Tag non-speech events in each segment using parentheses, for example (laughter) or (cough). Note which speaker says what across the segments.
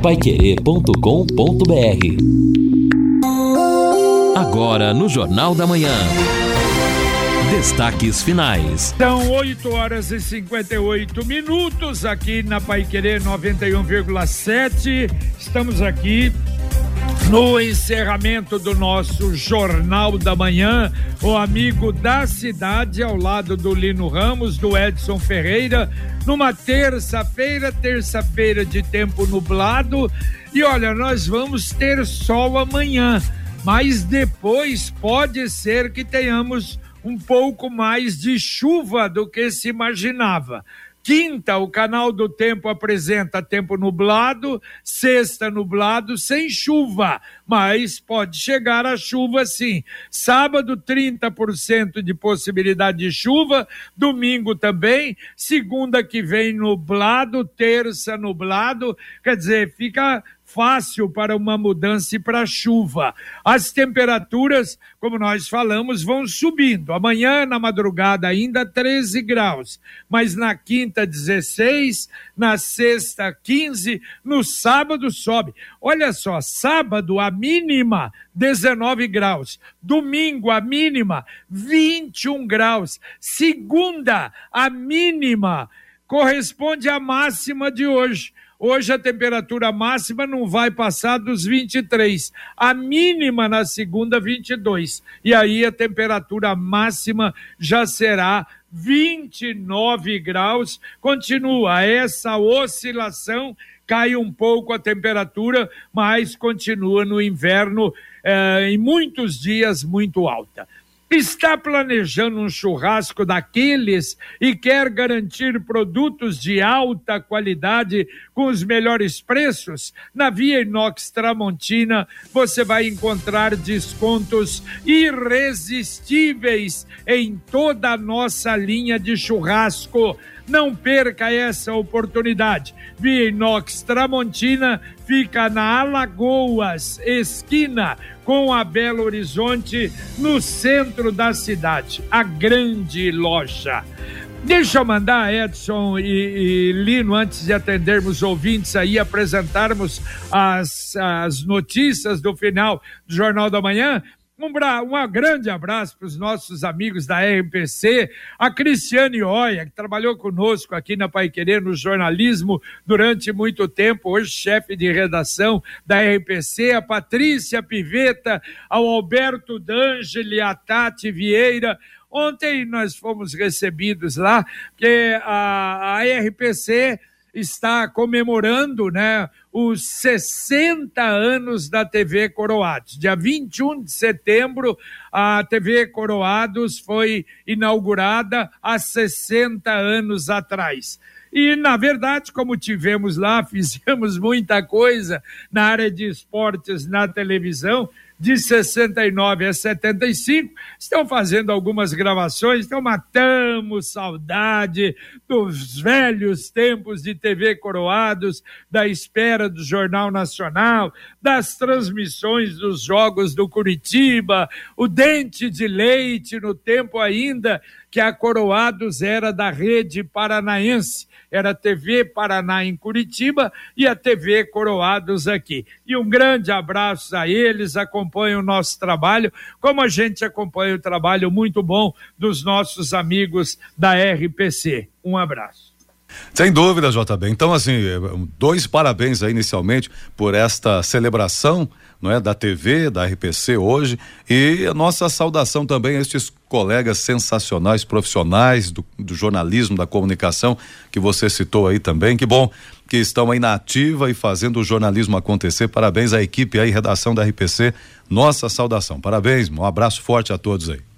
Speaker 1: paiquerê.com.br Agora no Jornal da Manhã. Destaques finais.
Speaker 2: São 8 horas e 58 minutos aqui na Paiquerê 91,7. Estamos aqui no encerramento do nosso Jornal da Manhã, o amigo da cidade, ao lado do Lino Ramos, do Edson Ferreira, numa terça-feira, terça-feira de tempo nublado. E olha, nós vamos ter sol amanhã, mas depois pode ser que tenhamos um pouco mais de chuva do que se imaginava. Quinta, o canal do tempo apresenta tempo nublado, sexta nublado, sem chuva, mas pode chegar a chuva sim. Sábado, 30% de possibilidade de chuva, domingo também, segunda que vem nublado, terça nublado, quer dizer, fica fácil para uma mudança e para chuva. As temperaturas, como nós falamos, vão subindo. Amanhã, na madrugada, ainda 13 graus, mas na quinta, 16, na sexta, 15, no sábado sobe. Olha só, sábado, a mínima 19 graus, domingo, a mínima 21 graus, segunda, a mínima corresponde à máxima de hoje. Hoje a temperatura máxima não vai passar dos 23, a mínima na segunda 22. E aí a temperatura máxima já será 29 graus. Continua essa oscilação, cai um pouco a temperatura, mas continua no inverno eh, em muitos dias muito alta. Está planejando um churrasco daqueles e quer garantir produtos de alta qualidade com os melhores preços? Na Via Inox Tramontina você vai encontrar descontos irresistíveis em toda a nossa linha de churrasco não perca essa oportunidade. Via Inox Tramontina fica na Alagoas, esquina com a Belo Horizonte, no centro da cidade. A grande loja. Deixa eu mandar, Edson e, e, Lino, antes de atendermos ouvintes aí, apresentarmos as, as notícias do final do Jornal da Manhã. Um, um grande abraço para os nossos amigos da RPC, a Cristiane Oia, que trabalhou conosco aqui na Pai Querer no jornalismo durante muito tempo, hoje chefe de redação da RPC, a Patrícia Piveta, ao Alberto D'Angeli, a Tati Vieira, Ontem nós fomos recebidos lá, porque a, a RPC está comemorando né, os 60 anos da TV Coroados. Dia 21 de setembro, a TV Coroados foi inaugurada há 60 anos atrás. E, na verdade, como tivemos lá, (laughs) fizemos muita coisa na área de esportes na televisão de 69 a 75, estão fazendo algumas gravações, então matamos saudade dos velhos tempos de TV Coroados, da espera do Jornal Nacional, das transmissões dos jogos do Curitiba, o dente de leite no tempo ainda que a Coroados era da rede paranaense era a TV Paraná em Curitiba e a TV Coroados aqui. E um grande abraço a eles, acompanham o nosso trabalho, como a gente acompanha o trabalho muito bom dos nossos amigos da RPC. Um abraço.
Speaker 3: Sem dúvida, JB. Então, assim, dois parabéns aí inicialmente por esta celebração não é, da TV, da RPC hoje e a nossa saudação também a estes colegas sensacionais, profissionais do, do jornalismo, da comunicação que você citou aí também. Que bom que estão aí na ativa e fazendo o jornalismo acontecer. Parabéns à equipe aí, redação da RPC. Nossa saudação. Parabéns, um abraço forte a todos aí.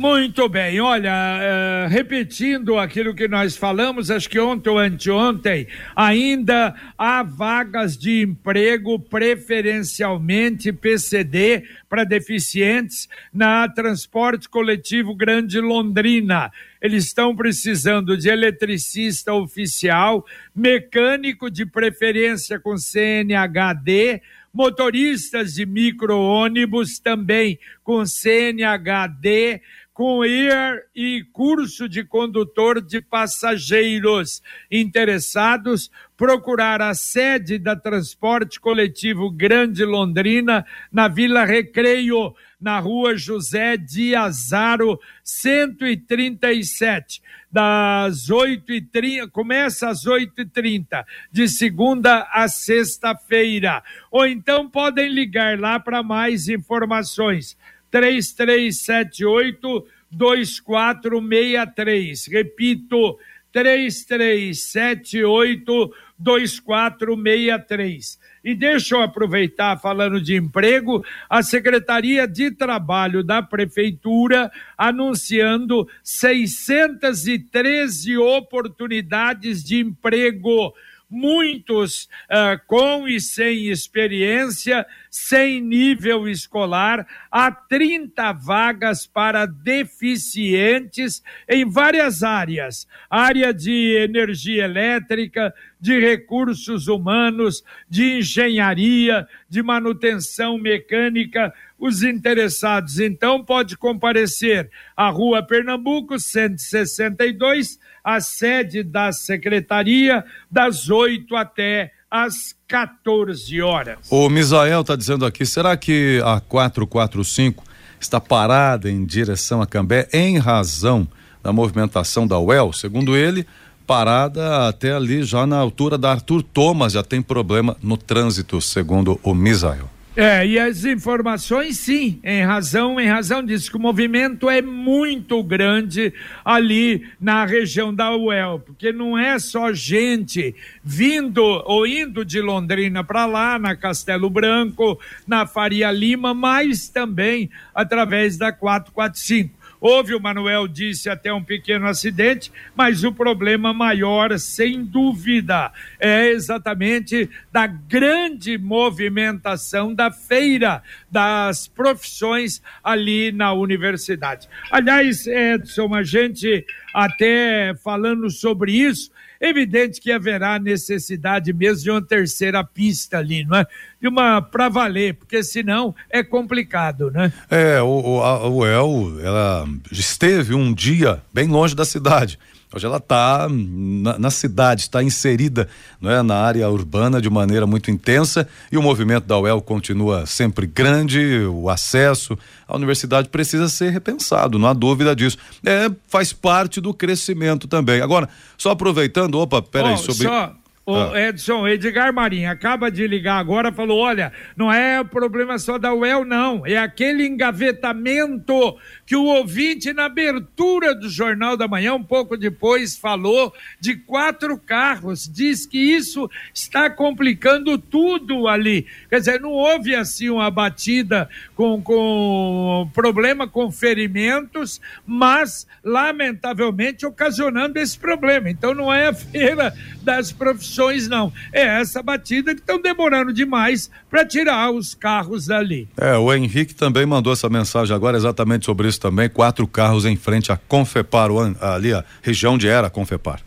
Speaker 2: Muito bem, olha, uh, repetindo aquilo que nós falamos, acho que ontem ou anteontem, ainda há vagas de emprego preferencialmente PCD para deficientes na Transporte Coletivo Grande Londrina. Eles estão precisando de eletricista oficial, mecânico de preferência com CNHD, motoristas de micro-ônibus também com CNHD, com Air e curso de condutor de passageiros. Interessados, procurar a sede da Transporte Coletivo Grande Londrina, na Vila Recreio, na rua José Diazaro, 137 das 8h30, começa às 8h30, de segunda a sexta-feira. Ou então podem ligar lá para mais informações. 3378 2463. Repito, 3378 2463. E deixa eu aproveitar falando de emprego, a Secretaria de Trabalho da Prefeitura anunciando 613 oportunidades de emprego muitos uh, com e sem experiência, sem nível escolar, há 30 vagas para deficientes em várias áreas: área de energia elétrica, de recursos humanos, de engenharia, de manutenção mecânica. Os interessados, então, pode comparecer à Rua Pernambuco, 162, a sede da secretaria, das 8 até às 14 horas.
Speaker 3: O Misael está dizendo aqui, será que a 445 está parada em direção a Cambé em razão da movimentação da UEL? Segundo ele, parada até ali já na altura da Arthur Thomas, já tem problema no trânsito, segundo o Misael.
Speaker 2: É, e as informações, sim, em razão, em razão disso, que o movimento é muito grande ali na região da UEL, porque não é só gente vindo ou indo de Londrina para lá, na Castelo Branco, na Faria Lima, mas também através da 445. Houve, o Manuel disse, até um pequeno acidente, mas o problema maior, sem dúvida, é exatamente da grande movimentação da feira das profissões ali na universidade. Aliás, Edson, a gente até falando sobre isso, Evidente que haverá necessidade mesmo de uma terceira pista ali, não é? De uma para valer, porque senão é complicado, né?
Speaker 3: É, o, o, a, o El, ela esteve um dia bem longe da cidade. Hoje ela está na, na, cidade, está inserida é, na área urbana de maneira muito intensa e o movimento da UEL continua sempre grande, o acesso à universidade precisa ser repensado, não há dúvida disso. É, faz parte do crescimento também. Agora, só aproveitando, opa, peraí, oh, sobre.
Speaker 2: Só o ah. Edson, Edgar Marinho acaba de ligar agora, falou: olha, não é problema só da UEL, não. É aquele engavetamento que o ouvinte, na abertura do Jornal da Manhã, um pouco depois, falou de quatro carros. Diz que isso está complicando tudo ali. Quer dizer, não houve assim uma batida com, com problema com ferimentos, mas, lamentavelmente, ocasionando esse problema. Então, não é a (laughs) feira das profissões não. É essa batida que estão demorando demais para tirar os carros dali.
Speaker 3: É, o Henrique também mandou essa mensagem agora exatamente sobre isso também. Quatro carros em frente à Confepar, ali a região de era Confepar.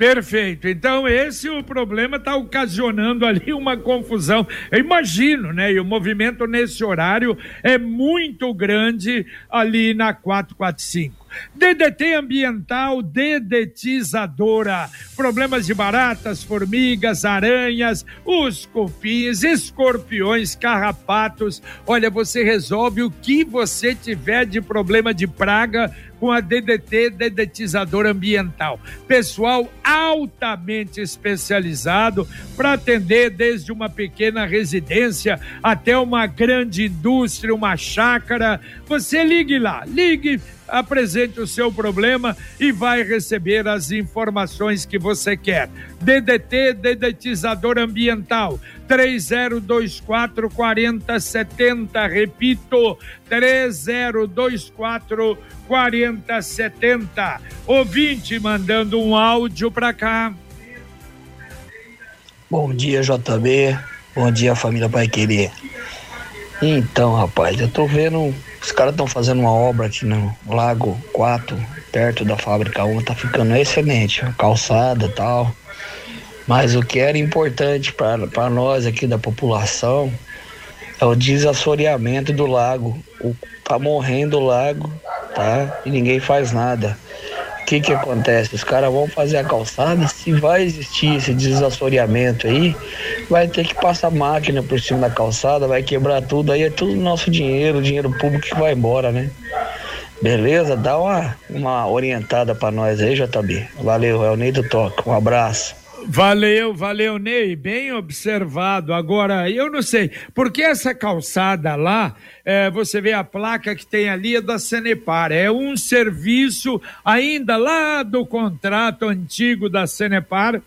Speaker 2: Perfeito. Então, esse o problema está ocasionando ali uma confusão. Eu imagino, né? E o movimento nesse horário é muito grande ali na 445. DDT ambiental dedetizadora. Problemas de baratas, formigas, aranhas, os cupins, escorpiões, carrapatos. Olha, você resolve o que você tiver de problema de praga com a DDT dedetizador ambiental. Pessoal altamente especializado para atender desde uma pequena residência até uma grande indústria, uma chácara. Você ligue lá, ligue apresente o seu problema e vai receber as informações que você quer. DDT, dedetizador ambiental, 3024 4070. Repito, 3024 4070. Ouvinte mandando um áudio para cá.
Speaker 4: Bom dia, JB. Bom dia, família Pai Querer. Então, rapaz, eu tô vendo os caras estão fazendo uma obra aqui no Lago 4, perto da fábrica 1, tá ficando excelente, calçada e tal. Mas o que era importante para nós aqui da população é o desassoreamento do lago. O, tá morrendo o lago tá? E ninguém faz nada. Que que acontece? Os caras vão fazer a calçada, se vai existir esse desassoreamento aí, vai ter que passar máquina por cima da calçada, vai quebrar tudo, aí é tudo nosso dinheiro, dinheiro público que vai embora, né? Beleza? Dá uma, uma orientada para nós aí, JB. Valeu, é o Ney do Toque. Um abraço.
Speaker 2: Valeu, valeu, Ney, bem observado. Agora, eu não sei, porque essa calçada lá, é, você vê a placa que tem ali é da Cenepar, é um serviço ainda lá do contrato antigo da Cenepar,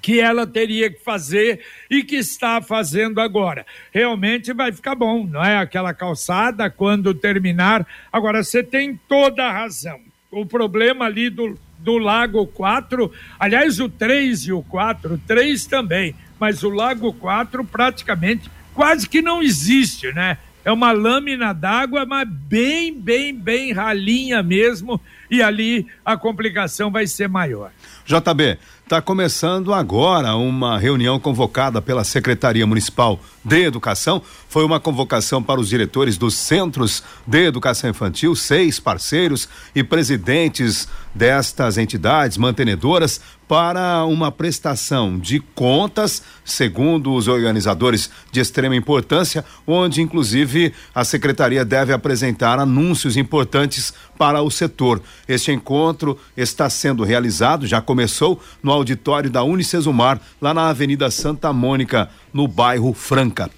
Speaker 2: que ela teria que fazer e que está fazendo agora. Realmente vai ficar bom, não é? Aquela calçada quando terminar. Agora, você tem toda a razão. O problema ali do do Lago 4, aliás, o 3 e o 4, o 3 também, mas o Lago 4 praticamente quase que não existe, né? É uma lâmina d'água, mas bem, bem, bem ralinha mesmo, e ali a complicação vai ser maior.
Speaker 5: JB, Está começando agora uma reunião convocada pela Secretaria Municipal de Educação. Foi uma convocação para os diretores dos centros de educação infantil, seis parceiros e presidentes destas entidades mantenedoras para uma prestação de contas, segundo os organizadores de extrema importância, onde inclusive a secretaria deve apresentar anúncios importantes para o setor. Este encontro está sendo realizado, já começou no auditório da Unicesumar, lá na Avenida Santa Mônica, no bairro Franca.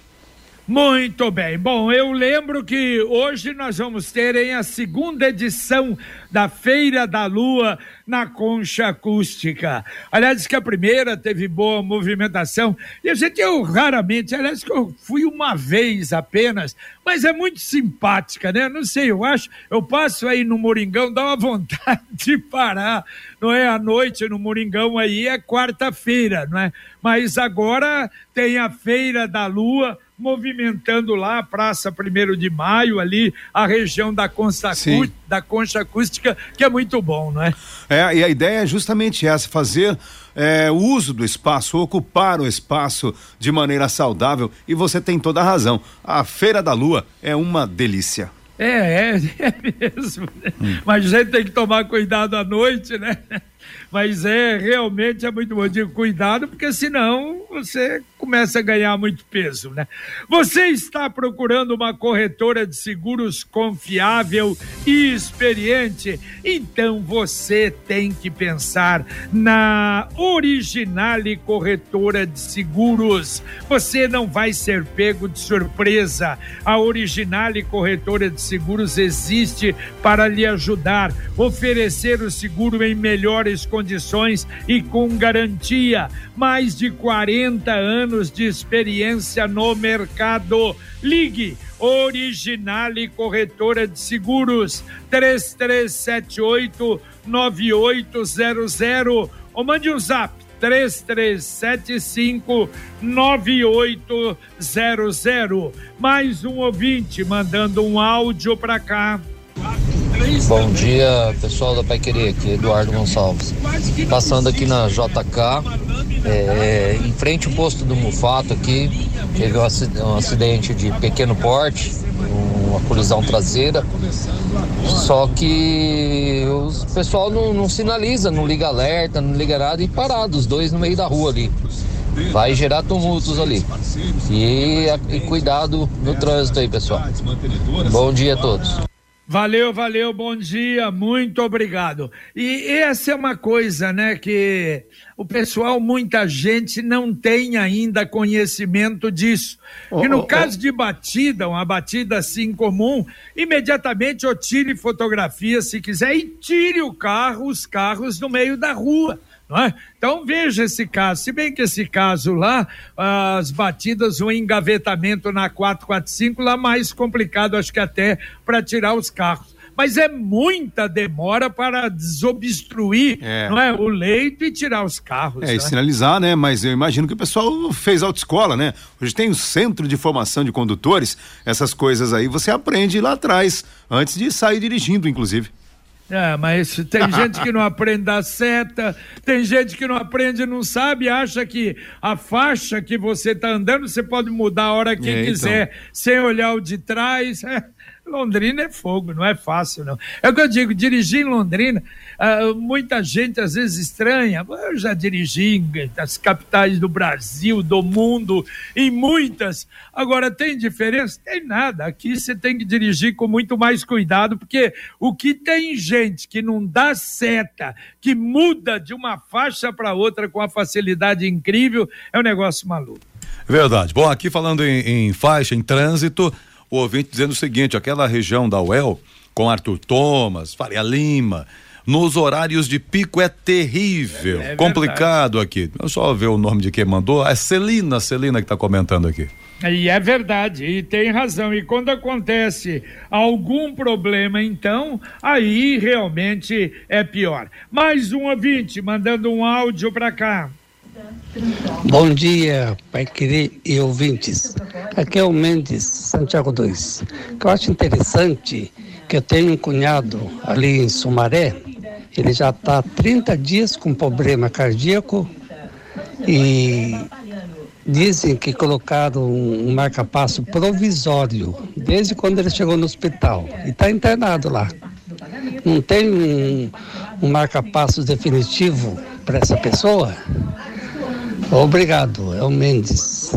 Speaker 2: Muito bem. Bom, eu lembro que hoje nós vamos ter em a segunda edição da Feira da Lua na Concha Acústica. Aliás, que a primeira teve boa movimentação. E a gente, eu raramente, aliás, que eu fui uma vez apenas, mas é muito simpática, né? Não sei, eu acho, eu passo aí no Moringão, dá uma (laughs) vontade de parar, não é? À noite no Moringão aí é quarta-feira, não é? Mas agora tem a Feira da Lua movimentando lá a Praça 1 de Maio, ali, a região da Concha, da Concha Acústica, que é muito bom, não é?
Speaker 5: É, e a ideia é justamente essa, fazer é, uso do espaço, ocupar o espaço de maneira saudável, e você tem toda a razão. A Feira da Lua é uma delícia.
Speaker 2: É, é, (laughs) é mesmo. Né? Hum. Mas a gente tem que tomar cuidado à noite, né? Mas é, realmente é muito bom. Digo, cuidado, porque senão você começa a ganhar muito peso, né? Você está procurando uma corretora de seguros confiável e experiente? Então você tem que pensar na Originale Corretora de Seguros. Você não vai ser pego de surpresa. A Originale Corretora de Seguros existe para lhe ajudar, oferecer o seguro em melhores condições condições e com garantia. Mais de 40 anos de experiência no mercado. Ligue Originale Corretora de Seguros 3378 9800 ou mande um zap 3375 9800. Mais um ouvinte mandando um áudio para cá.
Speaker 6: Bom dia, pessoal da Pai Querer, aqui Eduardo Gonçalves. Passando aqui na JK, é, em frente ao posto do Mufato aqui, teve um acidente de pequeno porte, uma colisão traseira. Só que o pessoal não, não sinaliza, não liga alerta, não liga nada e parado, os dois no meio da rua ali vai gerar tumultos ali. E, e, cuidado no trânsito aí, pessoal. Bom dia a todos.
Speaker 2: Valeu, valeu, bom dia, muito obrigado. E essa é uma coisa, né, que o pessoal, muita gente não tem ainda conhecimento disso. Oh, e no oh, caso oh. de batida, uma batida assim comum, imediatamente eu tire fotografia se quiser e tire o carro, os carros no meio da rua é? Então veja esse caso, se bem que esse caso lá, as batidas, o engavetamento na 445 lá mais complicado, acho que até para tirar os carros mas é muita demora para desobstruir é. não é, o leito e tirar os carros.
Speaker 5: É,
Speaker 2: né?
Speaker 5: e sinalizar, né? Mas eu imagino que o pessoal fez autoescola, né? Hoje tem o centro de formação de condutores, essas coisas aí você aprende lá atrás, antes de sair dirigindo, inclusive.
Speaker 2: É, mas tem (laughs) gente que não aprende da seta, tem gente que não aprende, não sabe, acha que a faixa que você está andando você pode mudar a hora que é, quiser, então. sem olhar o de trás. É, Londrina é fogo, não é fácil, não. É o que eu digo, dirigir em Londrina, uh, muita gente às vezes estranha. Eu já dirigi em as capitais do Brasil, do mundo, em muitas. Agora, tem diferença? Tem nada. Aqui você tem que dirigir com muito mais cuidado, porque o que tem gente que não dá seta, que muda de uma faixa para outra com a facilidade incrível, é um negócio maluco.
Speaker 3: Verdade. Bom, aqui falando em, em faixa, em trânsito, o ouvinte dizendo o seguinte: aquela região da UEL, com Arthur Thomas, Faria Lima, nos horários de pico é terrível, é, é complicado aqui. Eu só ver o nome de quem mandou, é Celina, Celina que está comentando aqui.
Speaker 2: E é verdade, e tem razão. E quando acontece algum problema, então, aí realmente é pior. Mais um ouvinte mandando um áudio para cá.
Speaker 7: Bom dia, Pai querer e ouvintes. Aqui é o Mendes, Santiago 2. Que eu acho interessante que eu tenho um cunhado ali em Sumaré, ele já está há 30 dias com problema cardíaco e dizem que colocaram um marca-passo provisório desde quando ele chegou no hospital e está internado lá. Não tem um, um marca-passo definitivo para essa pessoa? Obrigado, é o Mendes.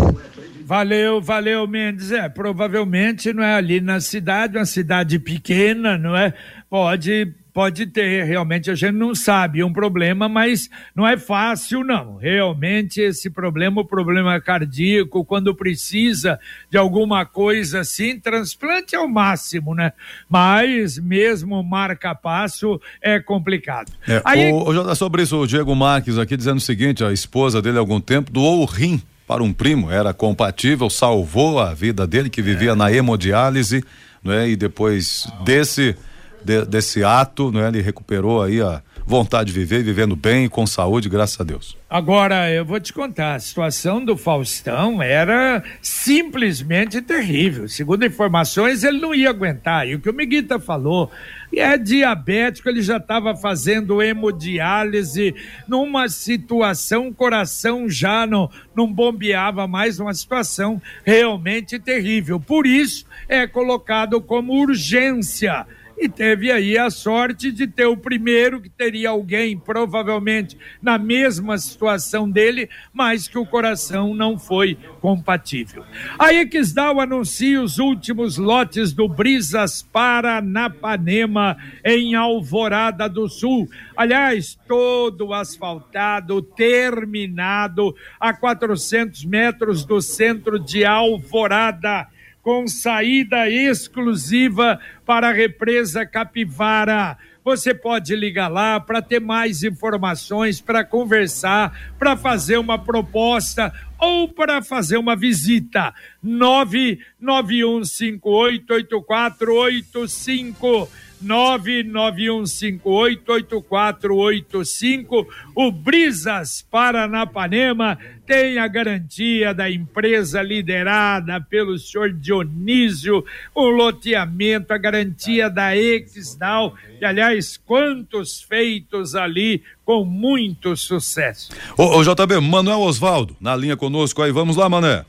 Speaker 2: Valeu, valeu, Mendes. É, provavelmente não é ali na cidade, uma cidade pequena, não é? Pode pode ter, realmente a gente não sabe, é um problema, mas não é fácil, não. Realmente esse problema, o problema cardíaco, quando precisa de alguma coisa assim, transplante é o máximo, né? Mas mesmo marca-passo é complicado.
Speaker 3: É, Aí... o, o, sobre isso, o Diego Marques aqui dizendo o seguinte: a esposa dele há algum tempo doou o rim para um primo, era compatível, salvou a vida dele, que vivia é. na hemodiálise, né? E depois desse de, desse ato, né? Ele recuperou aí a vontade de viver, vivendo bem, com saúde, graças a Deus.
Speaker 2: Agora, eu vou te contar, a situação do Faustão era simplesmente terrível. Segundo informações, ele não ia aguentar. E o que o Miguita falou, é diabético, ele já estava fazendo hemodiálise, numa situação, o coração já não, não bombeava mais, uma situação realmente terrível. Por isso, é colocado como urgência e teve aí a sorte de ter o primeiro, que teria alguém provavelmente na mesma situação dele, mas que o coração não foi compatível. A Exdal anuncia os últimos lotes do Brisas Paranapanema em Alvorada do Sul. Aliás, todo asfaltado, terminado a 400 metros do centro de Alvorada com saída exclusiva para a represa Capivara. Você pode ligar lá para ter mais informações, para conversar, para fazer uma proposta ou para fazer uma visita. 991588485 991588485. O Brisas Paranapanema tem a garantia da empresa liderada pelo senhor Dionísio, o loteamento, a garantia da Exdal, e aliás, quantos feitos ali com muito sucesso.
Speaker 3: Ô, ô JB, Manuel Osvaldo, na linha conosco aí, vamos lá, Mané.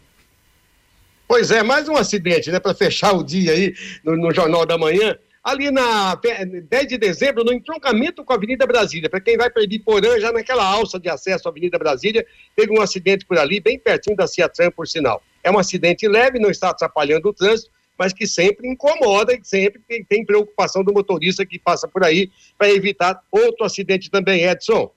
Speaker 8: Pois é, mais um acidente, né, para fechar o dia aí no, no Jornal da Manhã ali na 10 de dezembro, no entroncamento com a Avenida Brasília. Para quem vai para Ibiporã, já naquela alça de acesso à Avenida Brasília, teve um acidente por ali, bem pertinho da Ciatran, por sinal. É um acidente leve, não está atrapalhando o trânsito, mas que sempre incomoda e sempre tem, preocupação do motorista que passa por aí para evitar outro acidente também, Edson.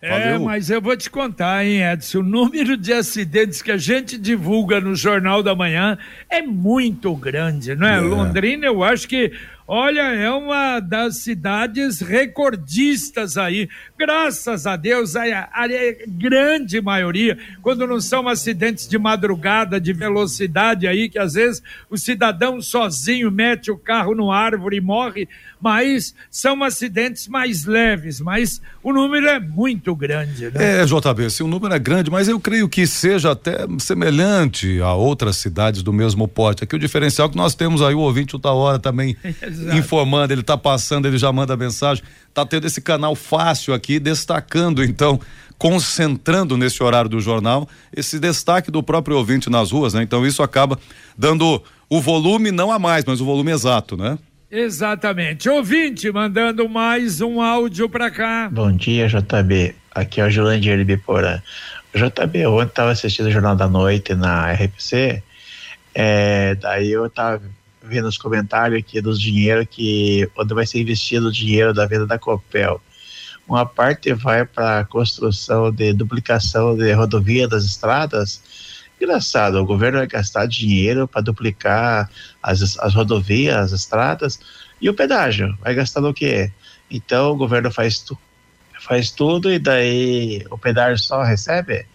Speaker 2: É, Valeu. mas eu vou te contar, hein, Edson? O número de acidentes que a gente divulga no Jornal da Manhã é muito grande, não é? é. Londrina, eu acho que Olha, é uma das cidades recordistas aí. Graças a Deus, a, a, grande maioria, quando não são acidentes de madrugada, de velocidade aí, que às vezes o cidadão sozinho mete o carro no árvore e morre, mas são acidentes mais leves, mas o número é muito grande, né?
Speaker 3: É, JB, sim, o número é grande, mas eu creio que seja até semelhante a outras cidades do mesmo porte. Aqui o diferencial é que nós temos aí o ouvinte outra hora também (laughs) informando, ele está passando, ele já manda mensagem. Está tendo esse canal fácil aqui, destacando então concentrando nesse horário do jornal esse destaque do próprio ouvinte nas ruas, né? Então isso acaba dando o volume não a mais, mas o volume exato, né?
Speaker 2: Exatamente. Ouvinte mandando mais um áudio para cá.
Speaker 9: Bom dia, JB. Aqui é o Julandir Biporã. JB, ontem estava assistindo o Jornal da Noite na RPC, é, daí eu estava vendo os comentários aqui dos dinheiro que onde vai ser investido o dinheiro da venda da Copel. Uma parte vai para a construção de duplicação de rodovia das estradas. Engraçado, o governo vai gastar dinheiro para duplicar as, as rodovias, as estradas, e o pedágio vai gastar no quê? Então o governo faz, tu, faz tudo e daí o pedágio só recebe,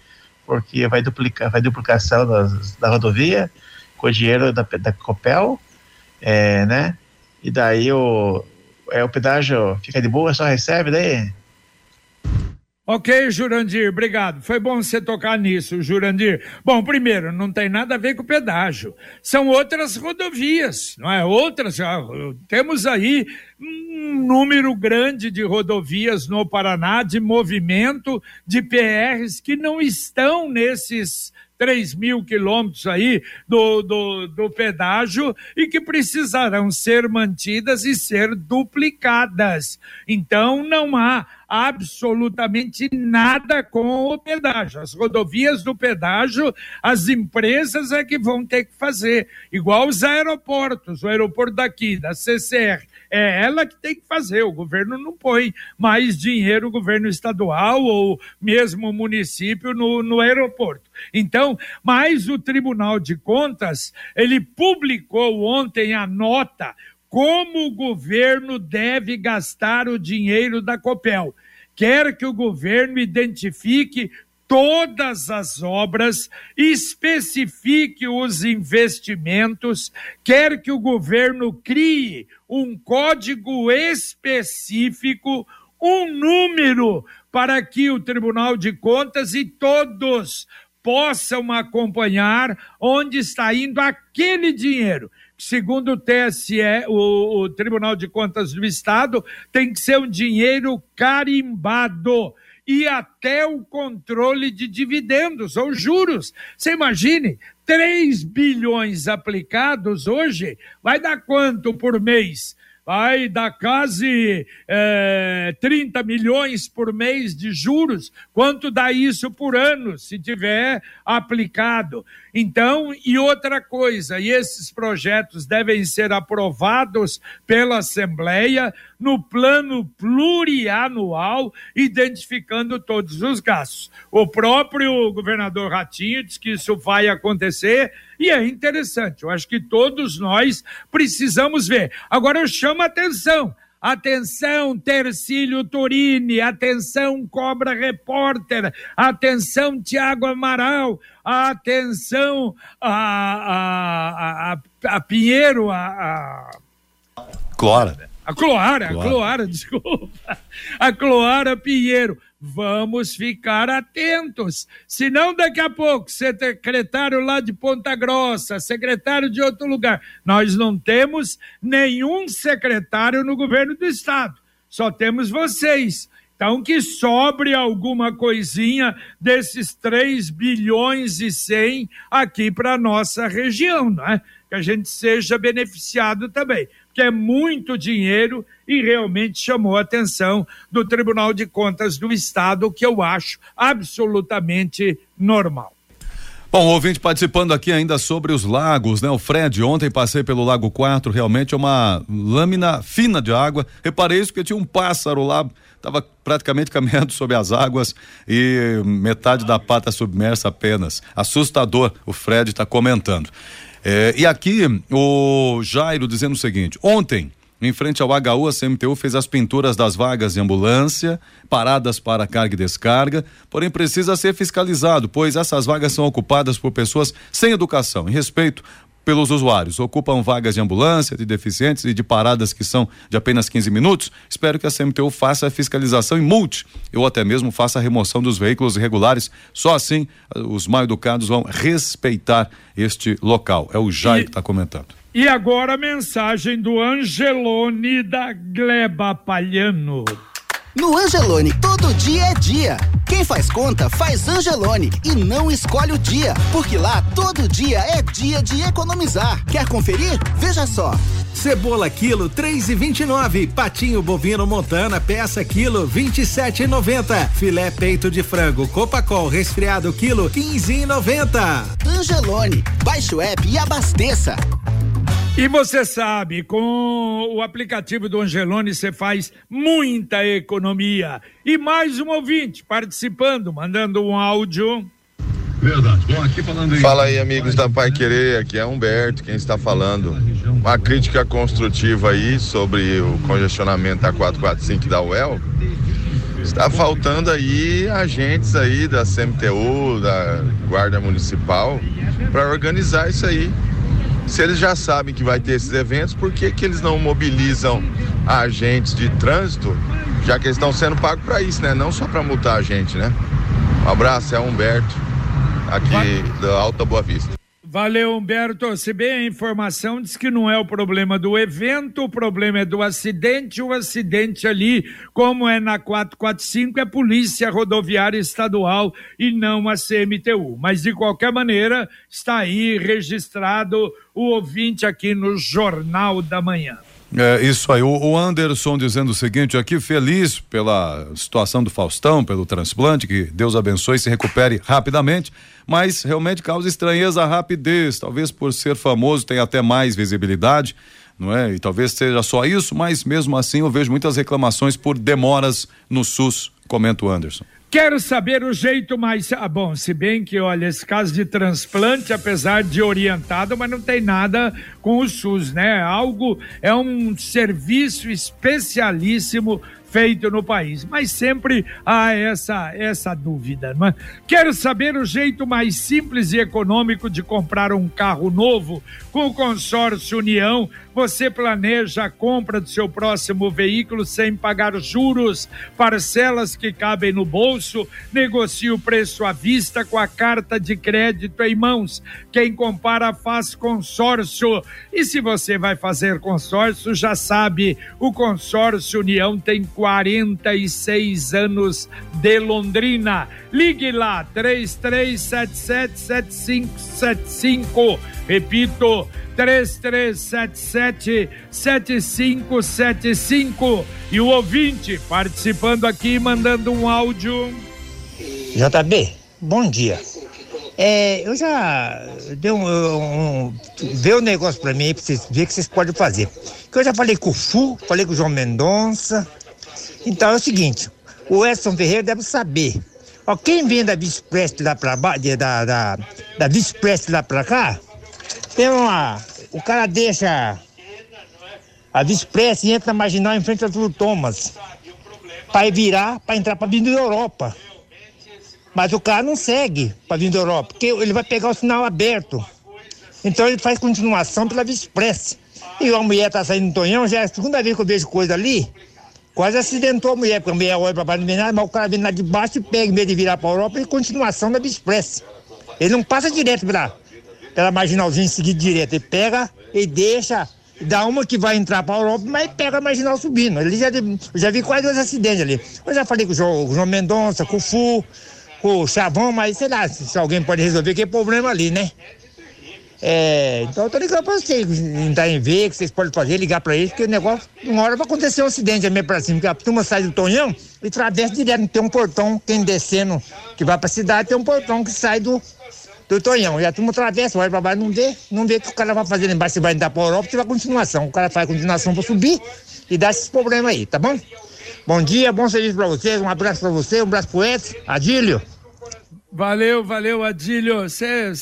Speaker 9: porque vai duplicar, vai duplicação das, da rodovia com o dinheiro da, da Copel, é, né? E daí o, é, o pedágio fica de boa, só recebe daí?
Speaker 2: Ok, Jurandir, obrigado. Foi bom você tocar nisso, Jurandir. Bom, primeiro, não tem nada a ver com o pedágio. São outras rodovias, não é? Outras. Temos aí um número grande de rodovias no Paraná, de movimento de PRs que não estão nesses 3 mil quilômetros aí do, do, do pedágio e que precisarão ser mantidas e ser duplicadas. Então, não há absolutamente nada com o pedágio. As rodovias do pedágio, as empresas é que vão ter que fazer, igual os aeroportos, o aeroporto daqui, da CCR. É ela que tem que fazer, o governo não põe mais dinheiro, o governo estadual ou mesmo o município no, no aeroporto. Então, mas o Tribunal de Contas, ele publicou ontem a nota como o governo deve gastar o dinheiro da Copel. Quer que o governo identifique todas as obras, especifique os investimentos, quer que o governo crie um código específico, um número para que o Tribunal de Contas e todos possam acompanhar onde está indo aquele dinheiro. Segundo o TSE, o, o Tribunal de Contas do Estado, tem que ser um dinheiro carimbado e até o controle de dividendos ou juros. Você imagine, 3 bilhões aplicados hoje, vai dar quanto por mês? Vai dar quase é, 30 milhões por mês de juros. Quanto dá isso por ano, se tiver aplicado? Então, e outra coisa, e esses projetos devem ser aprovados pela Assembleia no plano plurianual, identificando todos os gastos. O próprio governador Ratinho disse que isso vai acontecer e é interessante. Eu acho que todos nós precisamos ver. Agora eu chamo a atenção Atenção, Tercílio Turini, atenção, Cobra Repórter, atenção, Tiago Amaral, atenção, a, a, a, a Pinheiro, a,
Speaker 3: a... Clora.
Speaker 2: A Cloara, Cloara, a (laughs) Cloara, desculpa. A Cloara Pinheiro vamos ficar atentos. Senão, daqui a pouco, secretário lá de Ponta Grossa, secretário de outro lugar. Nós não temos nenhum secretário no governo do Estado, só temos vocês. Então, que sobre alguma coisinha desses 3 bilhões e 100 aqui para nossa região, não é? Que a gente seja beneficiado também que é muito dinheiro e realmente chamou a atenção do Tribunal de Contas do Estado, que eu acho absolutamente normal.
Speaker 3: Bom, ouvinte participando aqui ainda sobre os lagos, né? O Fred, ontem passei pelo Lago 4, realmente é uma lâmina fina de água. Reparei isso porque tinha um pássaro lá, estava praticamente (laughs) caminhando sobre as águas e metade da pata submersa apenas. Assustador, o Fred está comentando. É, e aqui o Jairo dizendo o seguinte: ontem, em frente ao HU, a CMTU fez as pinturas das vagas de ambulância, paradas para carga e descarga, porém precisa ser fiscalizado, pois essas vagas são ocupadas por pessoas sem educação. E respeito pelos usuários. Ocupam vagas de ambulância, de deficientes e de paradas que são de apenas 15 minutos. Espero que a CMTU faça a fiscalização e multe, ou até mesmo faça a remoção dos veículos irregulares. Só assim os mal educados vão respeitar este local. É o Jair e... que está comentando.
Speaker 2: E agora a mensagem do Angelone da Gleba Palhano.
Speaker 10: No Angelone, todo dia é dia. Quem faz conta faz Angelone e não escolhe o dia, porque lá todo dia é dia de economizar. Quer conferir? Veja só.
Speaker 11: Cebola quilo três e vinte e nove. Patinho bovino montana peça quilo vinte e sete e noventa. Filé peito de frango Copacol resfriado quilo quinze e noventa.
Speaker 10: Angelone, baixe o app e abasteça.
Speaker 2: E você sabe, com o aplicativo do Angelone você faz muita economia. E mais um ouvinte participando, mandando um áudio.
Speaker 12: Verdade. Bom, aqui falando aí. Fala aí, amigos da Pai Querer, aqui é Humberto quem está falando. Uma crítica construtiva aí sobre o congestionamento da 445 da UEL. Está faltando aí agentes aí da CMTU, da Guarda Municipal, para organizar isso aí. Se eles já sabem que vai ter esses eventos, por que, que eles não mobilizam agentes de trânsito, já que eles estão sendo pagos para isso, né? Não só para multar a gente, né? Um abraço, é Humberto, aqui da Alta Boa Vista.
Speaker 2: Valeu, Humberto. Se bem a informação diz que não é o problema do evento, o problema é do acidente. O acidente ali, como é na 445, é Polícia Rodoviária Estadual e não a CMTU. Mas, de qualquer maneira, está aí registrado o ouvinte aqui no Jornal da Manhã.
Speaker 3: É, isso aí. O, Anderson dizendo o seguinte aqui, feliz pela situação do Faustão, pelo transplante, que Deus abençoe e se recupere rapidamente, mas realmente causa estranheza a rapidez. Talvez por ser famoso tenha até mais visibilidade, não é? E talvez seja só isso, mas mesmo assim eu vejo muitas reclamações por demoras no SUS, comenta o Anderson.
Speaker 2: Quero saber o jeito mais. Ah, bom, se bem que, olha, esse caso de transplante, apesar de orientado, mas não tem nada com o SUS, né? Algo, é um serviço especialíssimo feito no país. Mas sempre há essa, essa dúvida. Não é? Quero saber o jeito mais simples e econômico de comprar um carro novo com o consórcio União. Você planeja a compra do seu próximo veículo sem pagar juros, parcelas que cabem no bolso, negocia o preço à vista com a carta de crédito em mãos. Quem compara faz consórcio. E se você vai fazer consórcio, já sabe, o consórcio União tem 46 anos de Londrina. Ligue lá, 33777575. Repito, 33777575. E o ouvinte participando aqui, mandando um áudio.
Speaker 13: JB, bom dia. É, eu já dei um, um, dei um negócio para mim para vocês verem o que vocês podem fazer. Que eu já falei com o Fu, falei com o João Mendonça, então é o seguinte, o Edson Ferreira deve saber. Ó, quem vem da Vispress lá pra baixo, da, da, da Vispress lá pra cá, tem uma. O cara deixa a Vispress e entra na marginal em frente ao Arthur Thomas. Pra ir virar, pra entrar pra vir da Europa. Mas o cara não segue pra vir da Europa, porque ele vai pegar o sinal aberto. Então ele faz continuação pela Vispress. E a mulher tá saindo do Tonhão, já é a segunda vez que eu vejo coisa ali. Quase acidentou a mulher, porque a mulher olha para baixo, não vê mas o cara vem lá de baixo e pega, em vez de virar para a Europa, e continuação da Express. Ele não passa direto pela, pela marginalzinha seguir direto, ele pega e deixa, dá uma que vai entrar para a Europa, mas pega a marginal subindo. Ele já, já vi quase dois acidentes ali. Eu já falei com o João, o João Mendonça, com o Fu, com o Chavão, mas sei lá se, se alguém pode resolver que é problema ali, né? É, então eu tô ligando pra vocês, entrar em ver, que vocês podem fazer, ligar pra eles, porque o negócio, uma hora vai acontecer um acidente meio pra cima, porque a turma sai do Tonhão e atravessa direto, tem um portão, quem descendo, que vai pra cidade, tem um portão que sai do, do Tonhão. E a turma atravessa, olha pra baixo, não vê, não vê o que o cara vai fazer lá embaixo, se vai entrar pra Europa, se vai continuação. O cara faz continuação pra subir e dá esses problemas aí, tá bom? Bom dia, bom serviço pra vocês, um abraço pra você, um abraço pro Edson, Adílio.
Speaker 2: Valeu, valeu, Adílio. Você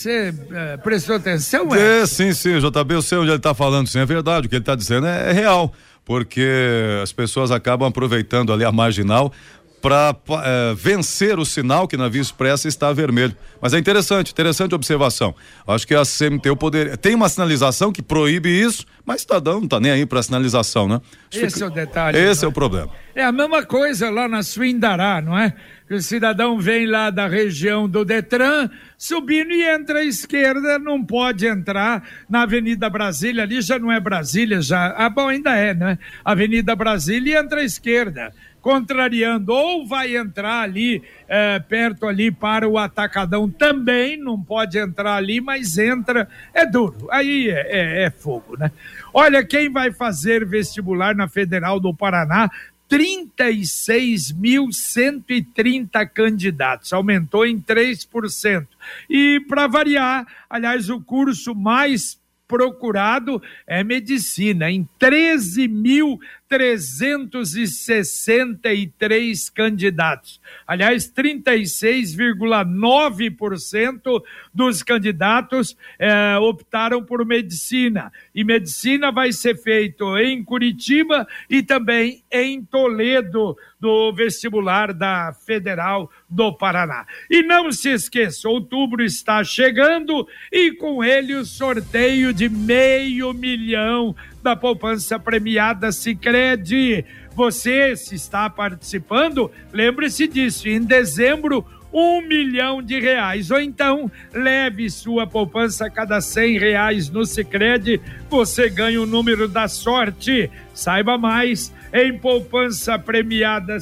Speaker 2: é, prestou atenção?
Speaker 3: É, sim, sim, JB, eu sei onde ele está falando, sim, é verdade. O que ele está dizendo é, é, real, porque as pessoas acabam aproveitando ali a marginal para é, vencer o sinal que na via expressa está vermelho. Mas é interessante, interessante observação. Acho que a CMTU poder tem uma sinalização que proíbe isso, mas cidadão não está nem aí para sinalização, né?
Speaker 2: Esse fica... é o detalhe.
Speaker 3: Esse é o problema.
Speaker 2: É a mesma coisa lá na Suindará, não é? O cidadão vem lá da região do Detran, subindo e entra à esquerda, não pode entrar na Avenida Brasília, ali já não é Brasília, já. Ah, bom, ainda é, né? Avenida Brasília e entra à esquerda contrariando, ou vai entrar ali, é, perto ali para o atacadão também, não pode entrar ali, mas entra, é duro, aí é, é, é fogo, né? Olha, quem vai fazer vestibular na Federal do Paraná 36.130 candidatos, aumentou em 3%. E, para variar, aliás, o curso mais procurado é medicina, em 13.363 candidatos. Aliás, 36,9% dos candidatos é, optaram por medicina. E medicina vai ser feito em Curitiba e também em Toledo, do vestibular da Federal do Paraná. E não se esqueça, outubro está chegando e com ele o sorteio de meio milhão da poupança premiada Sicredi. Você, se está participando, lembre-se disso, em dezembro um milhão de reais. Ou então, leve sua poupança a cada cem reais no Sicredi, você ganha o número da sorte. Saiba mais em poupança premiada.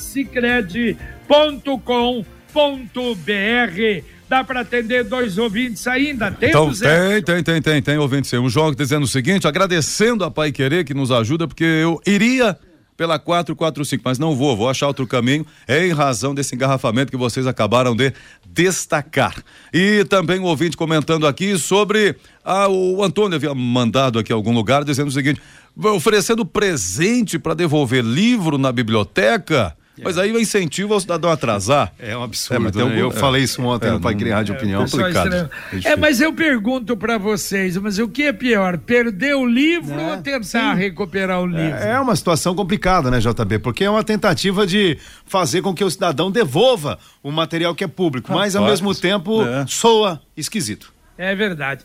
Speaker 2: Dá para atender dois ouvintes ainda?
Speaker 3: então, tem, tem, tem, tem, tem ouvintes. Um jogo dizendo o seguinte, agradecendo a Pai Querer que nos ajuda, porque eu iria pela 445, mas não vou, vou achar outro caminho em razão desse engarrafamento que vocês acabaram de destacar. E também o ouvinte comentando aqui sobre ah, o Antônio havia mandado aqui algum lugar dizendo o seguinte: oferecendo presente para devolver livro na biblioteca. Mas aí o incentivo ao cidadão atrasar.
Speaker 5: É um absurdo. É, né? Eu é, falei isso ontem é, no Pai Criar de Opinião.
Speaker 2: complicado. É, mas eu pergunto para vocês, mas o que é pior, perder o livro é, ou tentar sim. recuperar o livro?
Speaker 5: É, é uma situação complicada, né, JB? Porque é uma tentativa de fazer com que o cidadão devolva o material que é público, mas ao mesmo tempo é. soa esquisito.
Speaker 2: É verdade.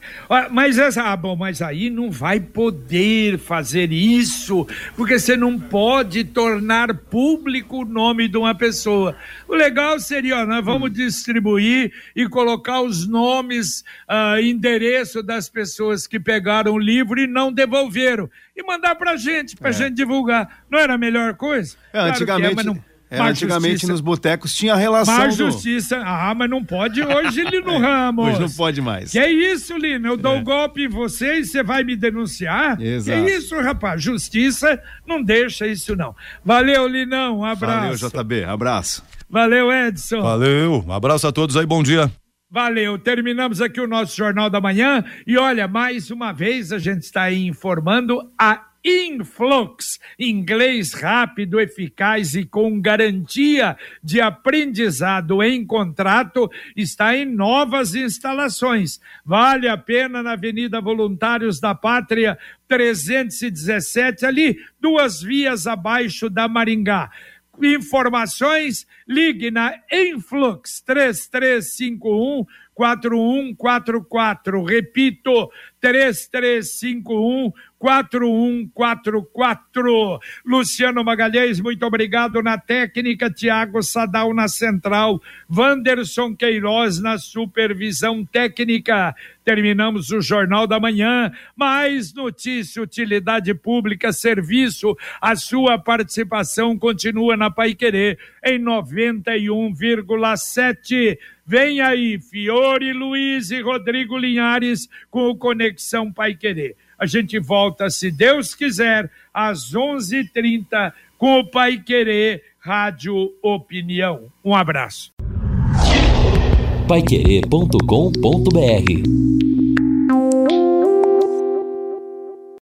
Speaker 2: Mas essa, ah, bom, mas aí não vai poder fazer isso, porque você não pode tornar público o nome de uma pessoa. O legal seria, ó, nós vamos hum. distribuir e colocar os nomes, uh, endereço das pessoas que pegaram o livro e não devolveram. E mandar pra gente, pra é. gente divulgar. Não era a melhor coisa?
Speaker 5: É, claro antigamente. É, mas não é, antigamente justiça. nos botecos tinha relação.
Speaker 2: Mais do... justiça. Ah, mas não pode hoje, (laughs) Lino Ramos.
Speaker 5: Hoje não pode mais.
Speaker 2: Que é isso, Lino? Eu dou é. um golpe em você e você vai me denunciar? Exato. Que é isso, rapaz? Justiça não deixa isso, não. Valeu, Linão. Um abraço.
Speaker 5: Valeu, JB. Abraço.
Speaker 2: Valeu, Edson.
Speaker 3: Valeu. Um abraço a todos aí. Bom dia.
Speaker 2: Valeu, terminamos aqui o nosso Jornal da Manhã e olha, mais uma vez a gente está aí informando a Influx, inglês rápido, eficaz e com garantia de aprendizado em contrato, está em novas instalações. Vale a pena na Avenida Voluntários da Pátria, 317, ali, duas vias abaixo da Maringá. Informações, ligue na Influx 3351 4144. Repito, 3351 4144. Luciano Magalhães, muito obrigado na técnica, Tiago Sadal na central, Wanderson Queiroz na supervisão técnica. Terminamos o Jornal da Manhã. Mais notícia, utilidade pública, serviço. A sua participação continua na Pai Querer em 91,7. Vem aí, Fiore Luiz e Rodrigo Linhares com o Conexão Pai Querer. A gente volta, se Deus quiser, às 11:30 com o Pai Querer Rádio Opinião. Um abraço.
Speaker 1: Paiquerê.com.br